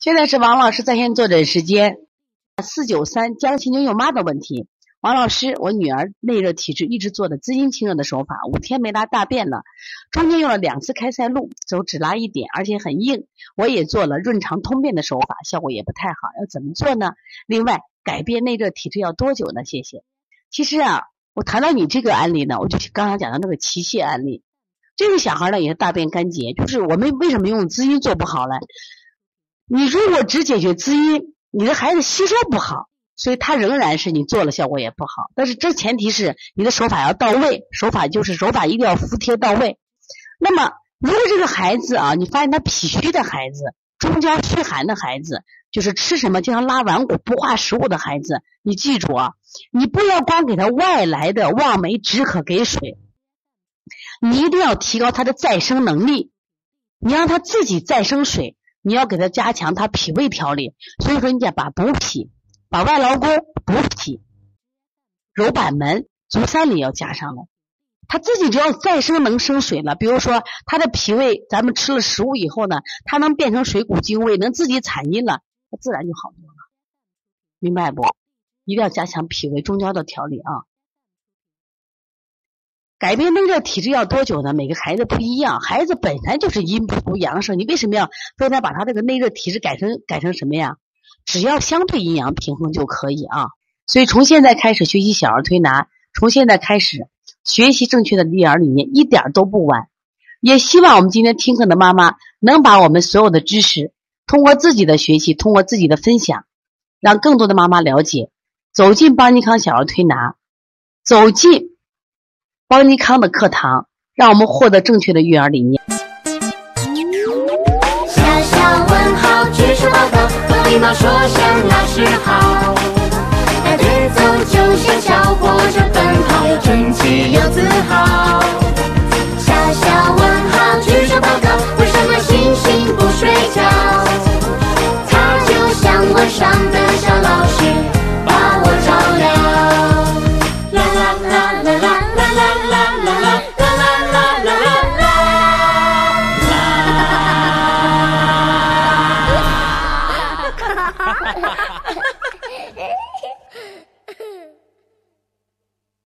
现在是王老师在线坐诊时间，四九三江西妞妞妈的问题。王老师，我女儿内热体质，一直做的滋阴清热的手法，五天没拉大便了，中间用了两次开塞露，走只拉一点，而且很硬。我也做了润肠通便的手法，效果也不太好，要怎么做呢？另外，改变内热体质要多久呢？谢谢。其实啊，我谈到你这个案例呢，我就刚刚讲的那个脐泻案例，这个小孩呢也是大便干结，就是我们为什么用滋阴做不好呢？你如果只解决滋阴，你的孩子吸收不好。所以他仍然是你做了效果也不好，但是这前提是你的手法要到位，手法就是手法一定要服帖到位。那么如果这个孩子啊，你发现他脾虚的孩子、中焦虚寒的孩子，就是吃什么经常拉顽固不化食物的孩子，你记住啊，你不要光给他外来的望梅止渴给水，你一定要提高他的再生能力，你让他自己再生水，你要给他加强他脾胃调理。所以说，你得把补脾。把外劳宫、补脾、揉板门、足三里要加上了。他自己只要再生能生水了，比如说他的脾胃，咱们吃了食物以后呢，他能变成水谷精微，能自己产阴了，他自然就好多了。明白不？一定要加强脾胃中焦的调理啊！改变内热体质要多久呢？每个孩子不一样，孩子本来就是阴不足阳盛，你为什么要非得把他这个内热体质改成改成什么呀？只要相对阴阳平衡就可以啊，所以从现在开始学习小儿推拿，从现在开始学习正确的育儿理念，一点都不晚。也希望我们今天听课的妈妈能把我们所有的知识，通过自己的学习，通过自己的分享，让更多的妈妈了解，走进邦尼康小儿推拿，走进邦尼康的课堂让我们获得正确的育儿理念。小小问号举手报告懂礼貌说声老师好。排队走就像小火车奔跑又整齐又自豪。小小问号举手报告为什么星星不睡觉？它就像晚上的哈哈哈哈